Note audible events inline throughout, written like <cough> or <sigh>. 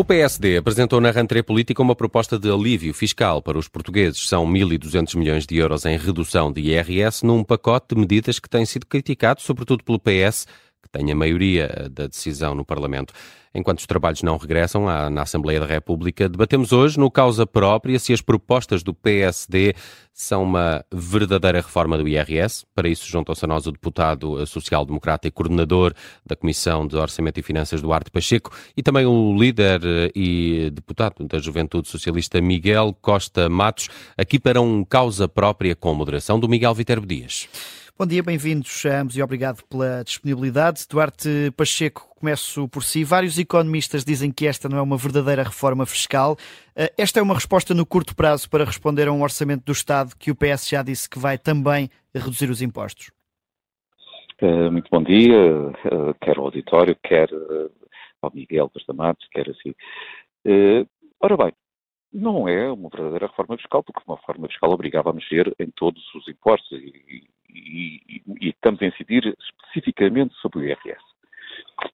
O PSD apresentou na rentrée política uma proposta de alívio fiscal para os portugueses. São 1.200 milhões de euros em redução de IRS num pacote de medidas que tem sido criticado, sobretudo pelo PS, que tem a maioria da decisão no Parlamento. Enquanto os trabalhos não regressam à, na Assembleia da República, debatemos hoje, no causa própria, se as propostas do PSD são uma verdadeira reforma do IRS. Para isso, juntam-se a nós o deputado social-democrata e coordenador da Comissão de Orçamento e Finanças, Duarte Pacheco, e também o líder eh, e deputado da Juventude Socialista, Miguel Costa Matos, aqui para um causa própria com moderação do Miguel Viterbo Dias. Bom dia, bem-vindos a ambos e obrigado pela disponibilidade. Duarte Pacheco, começo por si. Vários economistas dizem que esta não é uma verdadeira reforma fiscal. Eh, esta é uma resposta no curto prazo para responder a um orçamento do Estado que o PS já disse que vai também reduzir os impostos. Eh, muito bom dia, eh, quer ao auditório, quer ao Miguel Costamatos, quer assim. Ora bem, não é uma verdadeira reforma fiscal, porque uma reforma fiscal obrigava a mexer em todos os impostos e, e, e, e estamos a incidir especificamente sobre o IRS.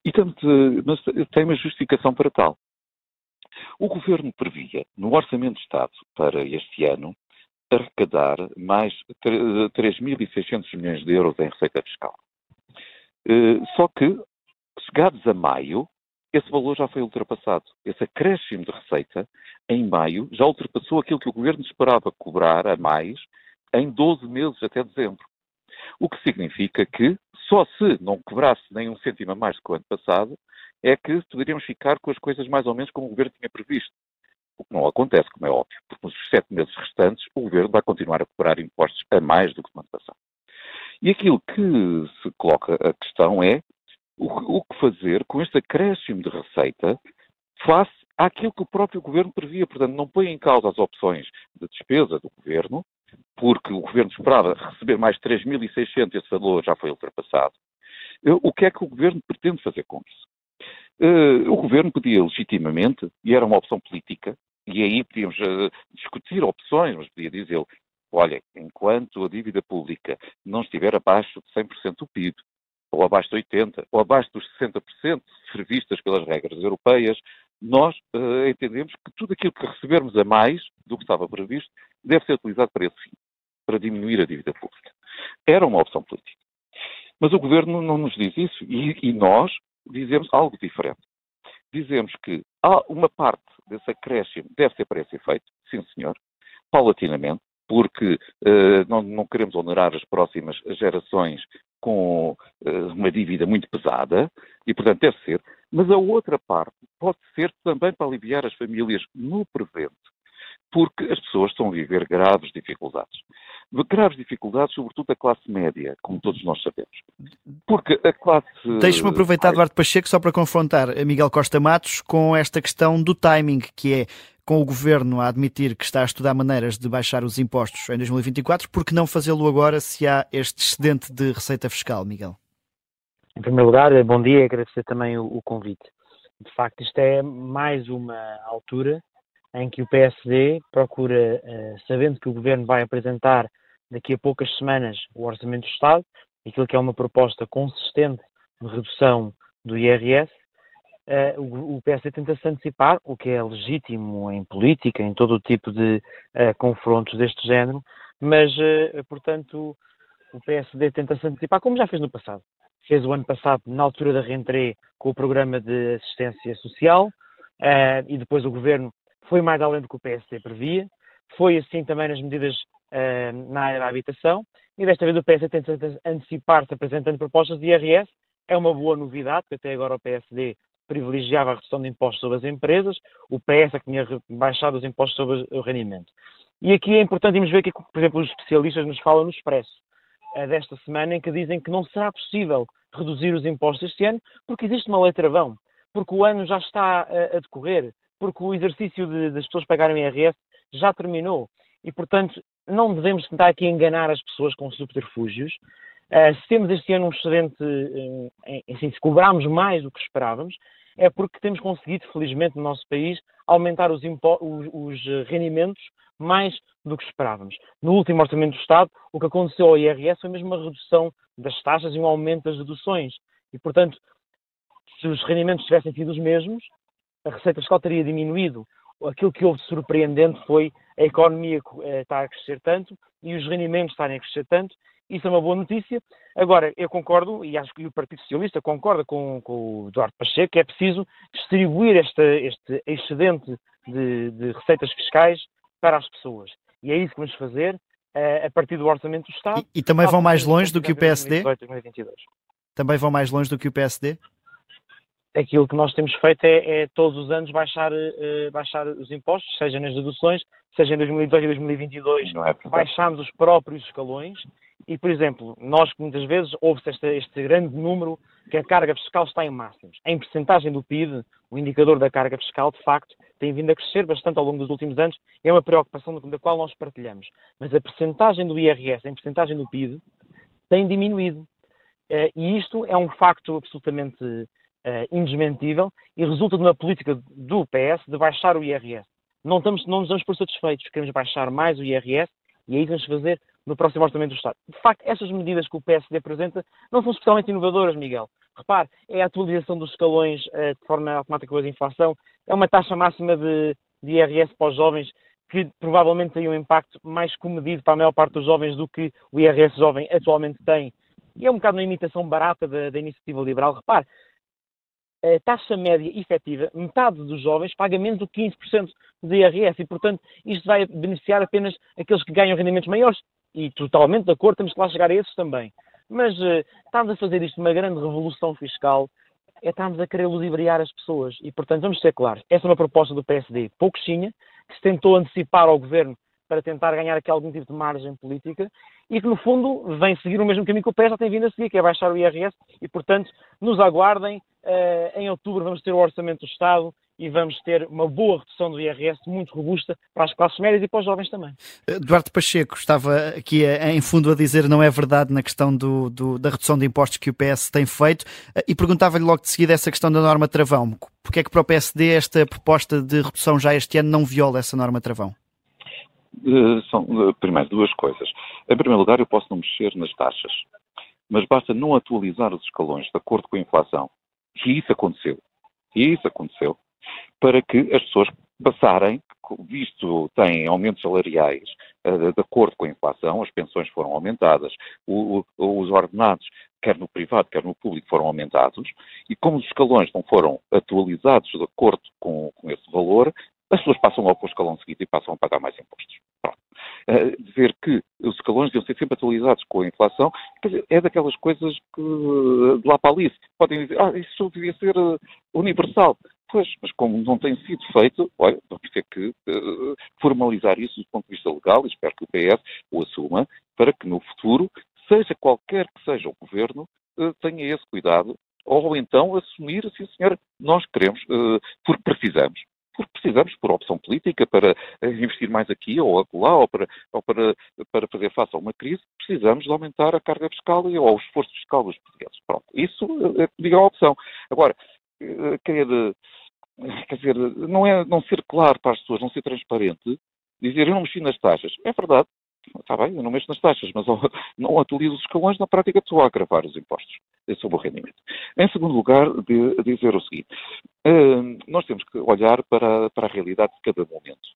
E tanto, mas tem uma justificação para tal. O Governo previa, no Orçamento de Estado para este ano, arrecadar mais 3.600 milhões de euros em receita fiscal. Eh, só que, chegados a maio, esse valor já foi ultrapassado. Esse acréscimo de receita, em maio, já ultrapassou aquilo que o Governo esperava cobrar a mais em 12 meses até dezembro. O que significa que, só se não cobrasse nem um cêntimo a mais do que o ano passado, é que poderíamos ficar com as coisas mais ou menos como o Governo tinha previsto. O que não acontece, como é óbvio, porque nos sete meses restantes o Governo vai continuar a cobrar impostos a mais do que no ano passado. E aquilo que se coloca a questão é o, o que fazer com este acréscimo de receita face àquilo que o próprio Governo previa. Portanto, não põe em causa as opções de despesa do Governo, porque o Governo esperava receber mais 3.600 esse valor já foi ultrapassado. O que é que o Governo pretende fazer com isso? Uh, o Governo podia legitimamente, e era uma opção política, e aí podíamos uh, discutir opções, mas podia dizer, olha, enquanto a dívida pública não estiver abaixo de 100% do PIB, ou abaixo de 80%, ou abaixo dos 60% previstas pelas regras europeias, nós uh, entendemos que tudo aquilo que recebermos a mais do que estava previsto deve ser utilizado para esse fim, para diminuir a dívida pública. Era uma opção política. Mas o governo não nos diz isso e, e nós dizemos algo diferente. Dizemos que uma parte desse acréscimo deve ser para esse efeito, sim senhor, paulatinamente, porque uh, não, não, queremos onerar as próximas gerações com uh, uma dívida muito pesada e, portanto, deve ser. Mas a outra parte pode ser também para aliviar as famílias no presente, porque as pessoas estão a viver graves dificuldades. Graves dificuldades, sobretudo a classe média, como todos nós sabemos. Porque a classe. Deixe-me aproveitar, Eduardo Pacheco, só para confrontar a Miguel Costa Matos com esta questão do timing, que é com o governo a admitir que está a estudar maneiras de baixar os impostos em 2024, por que não fazê-lo agora se há este excedente de receita fiscal, Miguel? Em primeiro lugar, bom dia e agradecer também o, o convite. De facto, isto é mais uma altura em que o PSD procura, uh, sabendo que o Governo vai apresentar daqui a poucas semanas o Orçamento do Estado, aquilo que é uma proposta consistente de redução do IRS, uh, o, PSD tenta-se antecipar, o que é legítimo em política, em todo o tipo de uh, confrontos deste género, mas, portanto, o PSD tenta-se antecipar, como já fez no passado. Fez o ano passado, na altura da rentrée, com o programa de assistência social, e depois o Governo foi mais além do que o PSD previa, foi assim também nas medidas uh, na área da habitação, e desta vez o PSD tenta antecipar-se apresentando propostas de IRS, é uma boa novidade, porque até agora o PSD privilegiava a redução de impostos sobre as empresas, o PS é que tinha baixado os impostos sobre o rendimento. E aqui é importante irmos ver que, por exemplo, os especialistas nos falam no Expresso uh, desta semana, em que dizem que não será possível reduzir os impostos este ano, porque existe uma letra vão, porque o ano já está uh, a decorrer, porque o exercício de, das pessoas pagarem IRS já terminou. E, portanto, não devemos tentar aqui enganar as pessoas com subterfúgios. Uh, se temos este ano um excedente, assim, se cobramos mais do que esperávamos, é porque temos conseguido, felizmente, no nosso país, aumentar os, os, os, rendimentos mais do que esperávamos. No último Orçamento do Estado, o que aconteceu ao IRS foi mesmo uma redução das taxas e um aumento das deduções. E, portanto, se os rendimentos tivessem sido os mesmos, a receita fiscal teria diminuído. Aquilo que houve de surpreendente foi a economia uh, estar a crescer tanto e os rendimentos estarem a crescer tanto. Isso é uma boa notícia. Agora, eu concordo, e acho que o Partido Socialista concorda com, com o Eduardo Pacheco, que é preciso distribuir este, este excedente de, de receitas fiscais para as pessoas. E é isso que vamos fazer uh, a partir do Orçamento do Estado. E, e também vão mais longe do que o PSD? 2018, também vão mais longe do que o PSD? Aquilo que nós temos feito é, é todos os anos baixar, uh, baixar os impostos, seja nas deduções, seja em 2018 e 2022, é baixámos os próprios escalões e, por exemplo, nós que muitas vezes ouve-se este, este, grande número que a carga fiscal está em máximos. Em percentagem do PIB, o indicador da carga fiscal, de facto, tem vindo a crescer bastante ao longo dos últimos anos, é uma preocupação da qual nós partilhamos. Mas a percentagem do IRS em percentagem do PIB tem diminuído. Eh, e isto é um facto absolutamente uh, indesmentível e resulta de uma política do PS de baixar o IRS. Não, estamos, não nos damos por satisfeitos, queremos baixar mais o IRS e é isso que vamos fazer no próximo Orçamento do Estado. De facto, essas medidas que o PSD apresenta não são especialmente inovadoras, Miguel. Repare, é a atualização dos escalões uh, de forma automática com a inflação, é uma taxa máxima de, de IRS para os jovens que provavelmente tem um impacto mais comedido para a maior parte dos jovens do que o IRS jovem atualmente tem. E é um bocado uma imitação barata da, da iniciativa liberal. Repare, a taxa média efetiva, metade dos jovens paga menos do que 15% de IRS e, portanto, isto vai beneficiar apenas aqueles que ganham rendimentos maiores e totalmente de acordo, temos que lá chegar a esses também. Mas uh, estamos a fazer isto uma grande revolução fiscal, é estamos a querer ludibriar as pessoas e, portanto, vamos ser claros, essa é uma proposta do PSD pouquinha, que se tentou antecipar ao governo para tentar ganhar aqui algum tipo de margem política e que, no fundo, vem seguir o mesmo caminho que o PS já tem vindo a seguir, que é baixar o IRS e, portanto, nos aguardem. Uh, em outubro vamos ter o Orçamento do Estado e vamos ter uma boa redução do IRS muito robusta para as classes médias e para os jovens também. Eduardo Pacheco estava aqui em fundo a dizer não é verdade na questão do, do, da redução de impostos que o PS tem feito e perguntava-lhe logo de seguida essa questão da norma travão. Porque é que para o PSD esta proposta de redução já este ano não viola essa norma travão? Uh, são, uh, primeiro, duas coisas. Em primeiro lugar, eu posso não mexer nas taxas, mas basta não atualizar os escalões de acordo com a inflação. E isso aconteceu. E isso aconteceu para que as pessoas passarem, visto têm aumentos salariais uh, de acordo com a inflação, as pensões foram aumentadas, os ordenados, quer no privado, quer no público, foram aumentados, e como os escalões não foram atualizados de acordo com, com esse valor, as pessoas passam logo para o escalão seguinte e passam a pagar mais impostos. Uh, dizer que os escalões deviam ser sempre atualizados com a inflação, dizer, é daquelas coisas que, de lá para ali, podem dizer, ah, isso devia ser uh, universal. Pois, mas como não tem sido feito, olha, vamos ter que uh, formalizar isso do ponto de vista legal e espero que o PS o assuma para que no futuro, seja qualquer que seja o governo, tenha esse cuidado ou então assumir, assim, senhora, nós queremos, porque precisamos. Porque precisamos, por opção política, para investir mais aqui ou acolá, ou, para, ou para, para fazer face a uma crise, precisamos de aumentar a carga fiscal e, ou o esforço fiscal dos portugueses. Pronto, isso, diga a opção. Agora, querer, quer dizer, não é não ser claro para as pessoas, não ser transparente, dizer eu não mexi nas taxas. É verdade, está bem, eu não mexo nas taxas, mas <laughs> não atualizo os escalões, na prática estou a agravar os impostos sobre o rendimento. Em segundo lugar, de, dizer o seguinte, uh, nós temos que olhar para, para a realidade de cada momento.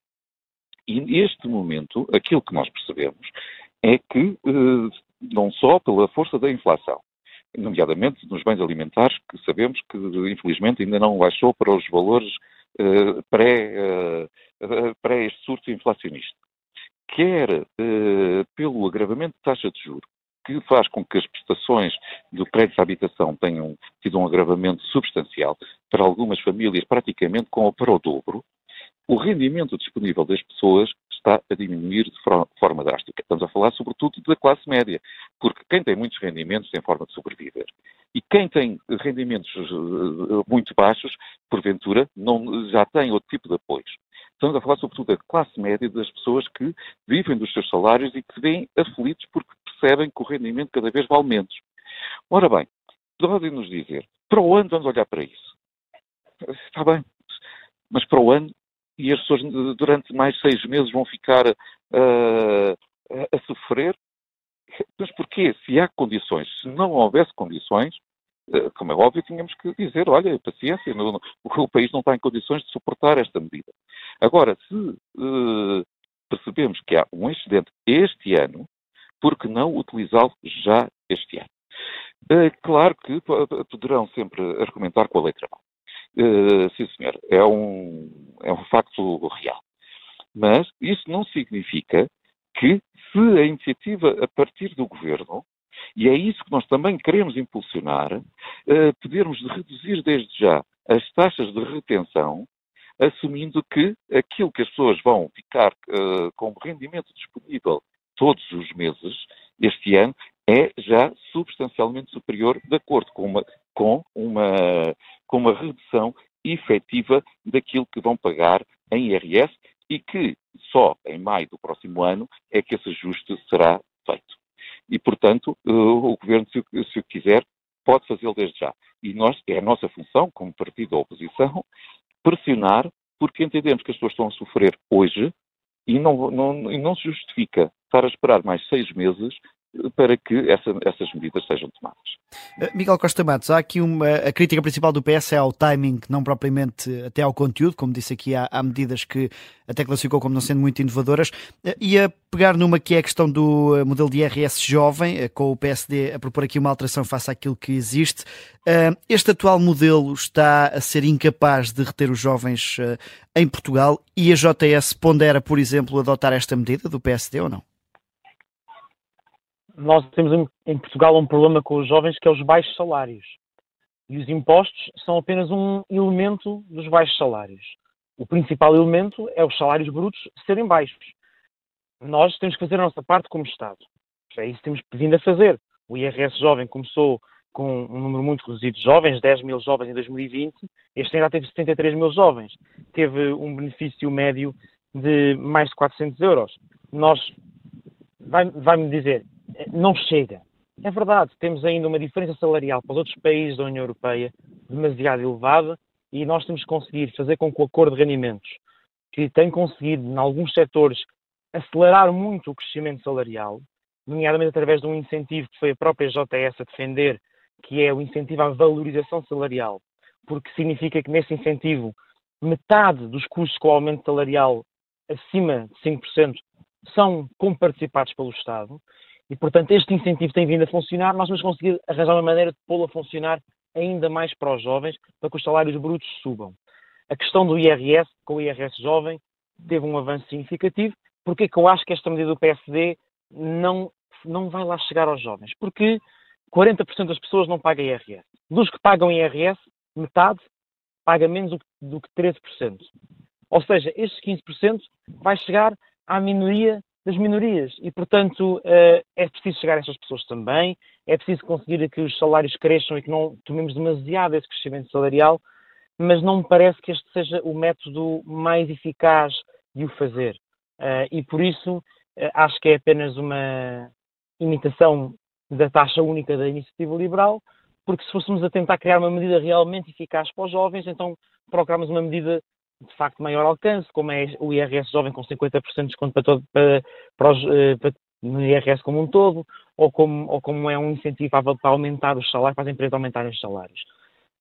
E neste momento, aquilo que nós percebemos é que, uh, não só pela força da inflação, nomeadamente nos bens alimentares, que sabemos que, infelizmente, ainda não baixou para os valores uh, pré, uh, pré este surto inflacionista. Quer uh, pelo agravamento de taxa de juros, que faz com que as prestações do crédito à habitação tenham tido um agravamento substancial para algumas famílias, praticamente com para o dobro, o rendimento disponível das pessoas está a diminuir de forma drástica. Estamos a falar, sobretudo, da classe média, porque quem tem muitos rendimentos tem forma de sobreviver. E quem tem rendimentos eh, muito baixos, porventura, não, já tem outro tipo de apoios. Estamos a falar, sobretudo, da classe média, das pessoas que vivem dos seus salários e que se veem aflitos porque percebem que o rendimento cada vez vale menos. Ora bem, podem-nos dizer, para o ano vamos olhar para isso. Está bem, mas para o ano e as pessoas durante mais seis meses vão ficar uh, a sofrer. Mas porquê? Se há condições, se não houvesse condições, eh, como é óbvio, tínhamos que dizer, olha, paciência, o país não está em condições de suportar esta medida. Agora, se uh, percebemos que há um excedente este ano, por que não utilizá-lo já este ano? Uh, claro que poderão sempre argumentar com a letra mal. Uh, sim, senhor, é um, é um facto real. Mas isso não significa que, se a iniciativa a partir do governo e é isso que nós também queremos impulsionar, uh, podermos reduzir desde já as taxas de retenção, assumindo que aquilo que as pessoas vão ficar uh, como rendimento disponível todos os meses, este ano, é já substancialmente superior, de acordo com uma, com uma, com uma redução efetiva daquilo que vão pagar em IRS e que só em maio do próximo ano é que esse ajuste será feito. E, portanto, eh, o Governo, se o quiser, pode fazê-lo desde já. E nós, é a nossa função, como partido da oposição, pressionar, porque entendemos que as pessoas estão a sofrer hoje e não, não, e não se justifica estar a esperar mais seis meses para que essa, essas medidas sejam tomadas. Eh, Miguel Costa Matos, há aqui uma. A crítica principal do PS é ao timing, não propriamente até ao conteúdo, como disse aqui, há, há medidas que até classificou como não sendo muito inovadoras. Eh, e a pegar numa que é a questão do eh, modelo de IRS jovem, com o PSD a propor aqui uma alteração face àquilo que existe. Este atual modelo está a ser incapaz de reter os jovens em Portugal e a JS pondera, por exemplo, adotar esta medida do PSD ou não? Nós temos em Portugal um problema com os jovens que é os baixos salários. E os impostos são apenas um elemento dos baixos salários. O principal elemento é os salários brutos serem baixos. Nós temos que fazer a nossa parte como Estado. É isso que temos vindo a fazer. O IRS jovem começou com um número muito reduzido de jovens, 10 mil jovens em 2020, este ano já teve 73 mil jovens. Teve um benefício médio de mais de 400 euros. Nós, vai-me vai dizer, não chega. É verdade, temos ainda uma diferença salarial para os outros países da União Europeia demasiado elevada e nós temos que conseguir fazer com que o acordo de rendimentos, que tem conseguido, em alguns setores, acelerar muito o crescimento salarial, nomeadamente através de um incentivo que foi a própria JS a defender, que é o incentivo à valorização salarial, porque significa que nesse incentivo metade dos custos com o aumento salarial acima de 5% são comparticipados pelo Estado e, portanto, este incentivo tem vindo a funcionar. Nós vamos conseguir arranjar uma maneira de pô-lo a funcionar ainda mais para os jovens, para que os salários brutos subam. A questão do IRS, com o IRS jovem, teve um avanço significativo. Porque é que eu acho que esta medida do PSD não, não vai lá chegar aos jovens? Porque 40% das pessoas não pagam IRS. Dos que pagam IRS, metade paga menos do que 13%. Ou seja, estes 15% vai chegar à minoria das minorias. E, portanto, eh, é preciso chegar a essas pessoas também, é preciso conseguir que os salários cresçam e que não tomemos demasiado esse crescimento salarial, mas não me parece que este seja o método mais eficaz de o fazer. Eh, e, por isso, eh, acho que é apenas uma imitação da taxa única da iniciativa liberal, porque se fôssemos a tentar criar uma medida realmente eficaz para os jovens, então procuramos uma medida de facto maior alcance, como é o IRS jovem com 50% de desconto para, todo, para, para, os, eh, para no IRS como um todo, ou como, ou como é um incentivo para, aumentar os salários, para as empresas aumentarem os salários.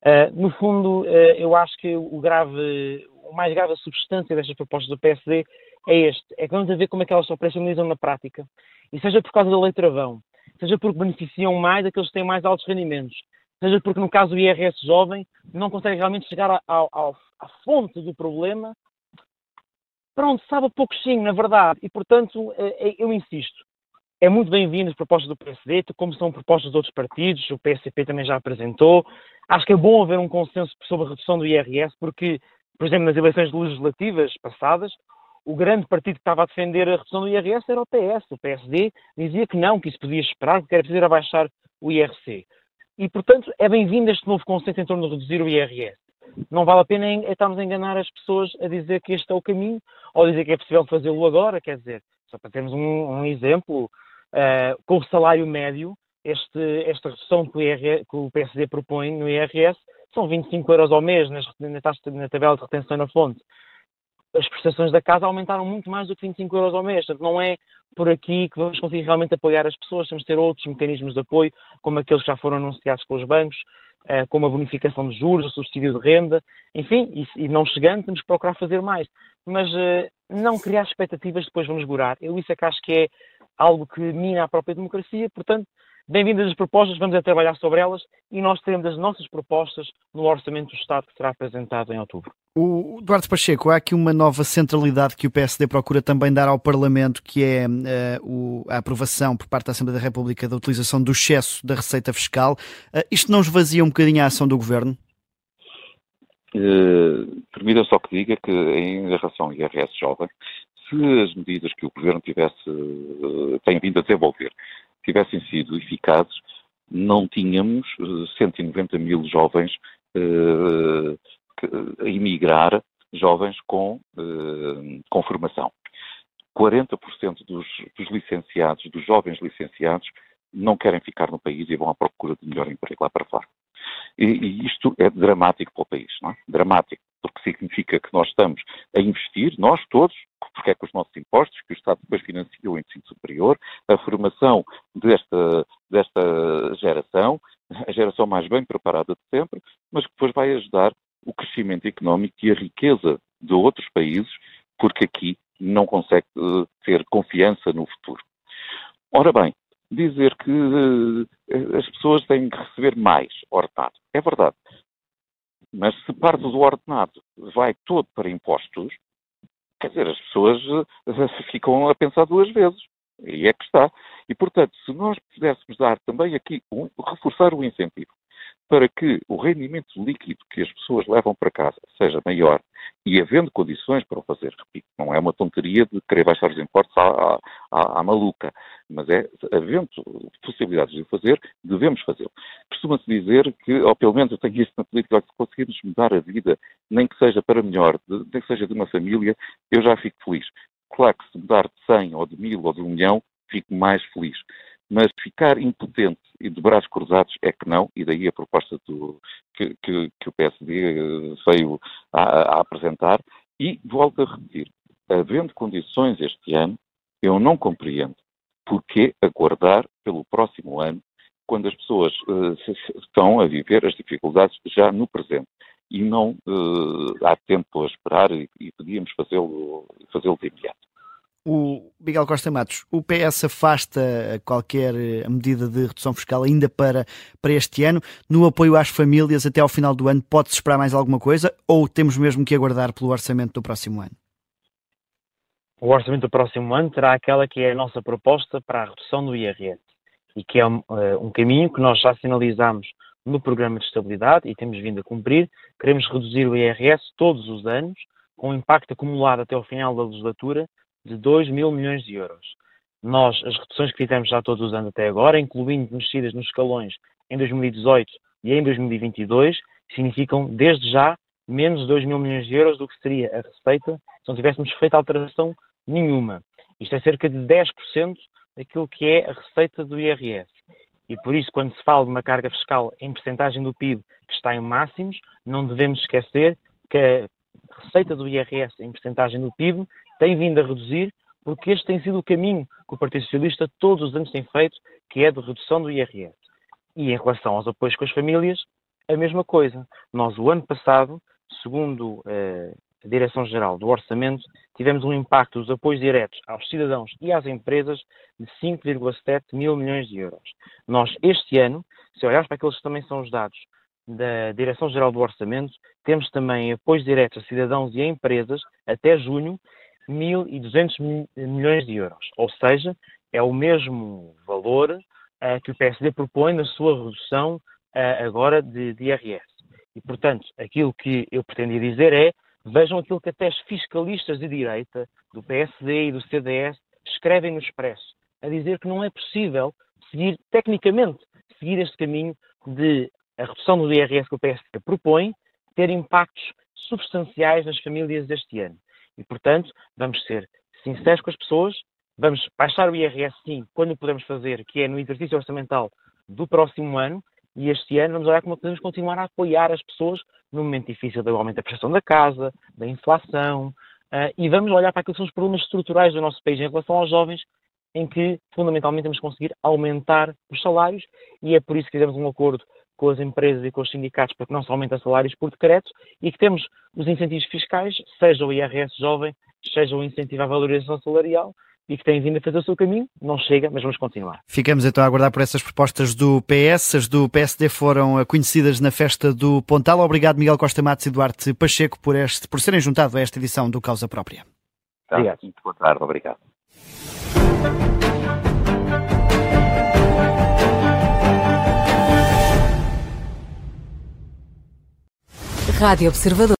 Uh, no fundo, uh, eu acho que o grave, o mais grave a substância destas propostas do PSD é este, é que vamos ver como é que elas se operacionalizam na prática. E seja por causa da lei travão, seja porque beneficiam mais aqueles que têm mais altos rendimentos, seja porque no caso do IRS jovem não consegue realmente chegar ao, ao, à fonte do problema, pronto, sabe a pouquinho, na verdade. E, portanto, é, é, eu insisto, é muito bem-vindo as propostas do PSD, como são propostas de outros partidos, o PSP também já apresentou. Acho que é bom haver um consenso sobre a redução do IRS, porque, por exemplo, nas eleições legislativas passadas, o grande partido que estava a defender a redução do IRS era o PS. O PSD dizia que não, que isso podia esperar, que era preciso abaixar o IRC. E, portanto, é bem-vindo este novo consenso em torno de reduzir o IRS não vale a pena estarmos a enganar as pessoas a dizer que este é o caminho ou dizer que é possível fazê-lo agora, quer dizer, só para termos um, um exemplo, uh, com o salário médio, este, esta redução que o, que o, PSD propõe no IRS são 25 euros ao mês nas, na, na tabela de retenção na fonte. As prestações da casa aumentaram muito mais do que 25 euros ao mês. Portanto, não é por aqui que vamos conseguir realmente apoiar as pessoas. Temos de ter outros mecanismos de apoio, como aqueles que já foram anunciados com os bancos, eh, como a bonificação de juros, o subsídio de renda, enfim, e, não chegando, temos que procurar fazer mais. Mas uh, não criar expectativas depois vamos gorar. Eu isso é que acho que é algo que mina a própria democracia, portanto, Bem-vindas as propostas, vamos a trabalhar sobre elas e nós teremos as nossas propostas no Orçamento do Estado que será apresentado em outubro. O Eduardo Pacheco, há aqui uma nova centralidade que o PSD procura também dar ao Parlamento, que é uh, o, a aprovação por parte da Assembleia da República da utilização do excesso da receita fiscal. Uh, isto não esvazia um bocadinho a ação do Governo? Uh, Permita só que diga que, em relação ao IRS jovem, se as medidas que o Governo tivesse, uh, tem vindo a desenvolver tivessem sido eficazes, não tínhamos 190 eh, mil jovens uh, a emigrar, jovens com, uh, com formação. 40% dos, dos licenciados, dos jovens licenciados, não querem ficar no país e vão à procura de melhor emprego lá para fora. E, e isto é dramático para o país, não é? Dramático, porque significa que nós estamos a investir, nós todos, porque é com os nossos impostos, que o Estado depois financia o ensino superior, a formação desta, desta geração, a geração mais bem preparada de sempre, mas que depois vai ajudar o crescimento económico e a riqueza de outros países, porque aqui não consegue uh, ter confiança no futuro. Ora bem, dizer que uh, as pessoas têm que receber mais ordenado. É verdade. Mas se parte do ordenado vai todo para impostos, quer dizer, as pessoas uh, <laughs> ficam a pensar duas vezes. E é que está. E, portanto, se nós pudéssemos dar também aqui, um, reforçar o incentivo para que o rendimento líquido que as pessoas levam para casa seja maior e havendo condições para o fazer, repito, não é uma tonteria de querer baixar os impostos à, à, à maluca, mas é, havendo possibilidades de o fazer, devemos fazê-lo. Costuma-se dizer que, ou pelo menos eu tenho isso na política, se conseguirmos mudar a vida, nem que seja para melhor, de, nem que seja de uma família, eu já fico feliz. Claro que se mudar de 100 ou de 1000 ou de 1 milhão, fico mais feliz. Mas ficar impotente e de braços cruzados é que não, e daí a proposta do, que, que, que, o PSD eh, veio a, a apresentar. E volto a repetir, havendo condições este ano, eu não compreendo porque aguardar pelo próximo ano, quando as pessoas uh, estão a viver as dificuldades já no presente. E não uh, há tempo a esperar e, e podíamos fazê-lo fazê de imediato o Miguel Costa Matos, o PS afasta qualquer eh, medida de redução fiscal ainda para, para este ano. No apoio às famílias até ao final do ano, pode-se esperar mais alguma coisa ou temos mesmo que aguardar pelo orçamento do próximo ano? O orçamento do próximo ano terá aquela que é a nossa proposta para a redução do IRS e que é um, uh, um caminho que nós já sinalizamos no programa de estabilidade e temos vindo a cumprir. Queremos reduzir o IRS todos os anos, com um impacto acumulado até ao final da legislatura de 2 mil milhões de euros. Nós, as reduções que fizemos já todos os anos até agora, incluindo mexidas nos escalões em 2018 e em 2022, significam desde já menos de 2 mil milhões de euros do que seria a receita se não tivéssemos feito alteração nenhuma. Isto é cerca de 10% daquilo que é a receita do IRS. E por isso, quando se fala de uma carga fiscal em percentagem do PIB que está em máximos, não devemos esquecer que a receita do IRS em percentagem do PIB tem vindo a reduzir, porque este tem sido o caminho que o Partido Socialista todos os anos tem feito, que é de redução do IRS. E em relação aos apoios com as famílias, a mesma coisa. Nós, o ano passado, segundo eh, a Direção-Geral do Orçamento, tivemos um impacto dos apoios diretos aos cidadãos e às empresas de 5,7 mil milhões de euros. Nós, este ano, se olharmos para aqueles que também são os dados da Direção-Geral do Orçamento, temos também apoios diretos a cidadãos e a empresas até junho 1.200 milhões de euros. Ou seja, é o mesmo valor uh, que o PSD propõe na sua redução uh, agora de, de IRS. E, portanto, aquilo que eu pretendia dizer é vejam aquilo que até os fiscalistas de direita, do PSD e do CDS, escrevem no Expresso, a dizer que não é possível seguir, tecnicamente, seguir este caminho de a redução do IRS que o PSD propõe ter impactos substanciais nas famílias deste ano. E, portanto, vamos ser sinceros com as pessoas, vamos baixar o IRS, sim, quando podemos fazer, que é no exercício orçamental do próximo ano, e este ano vamos olhar como podemos continuar a apoiar as pessoas no momento difícil do aumento da prestação da casa, da inflação, uh, e vamos olhar para aquilo que são os problemas estruturais do nosso país em relação aos jovens, em que fundamentalmente que conseguir aumentar os salários e é por isso que fizemos um acordo com as empresas e com os sindicatos para que não se aumentem salários por decreto e que temos os incentivos fiscais, seja o IRS jovem, seja o incentivo à valorização salarial, e que têm vindo a fazer o seu caminho. Não chega, mas vamos continuar. Ficamos então a aguardar por essas propostas do PS. As do PSD foram conhecidas na festa do Pontal. Obrigado, Miguel Costa Matos e Duarte Pacheco, por, este, por serem juntados a esta edição do Causa Própria. Tá, obrigado. Muito boa tarde, obrigado. Rádio Observador.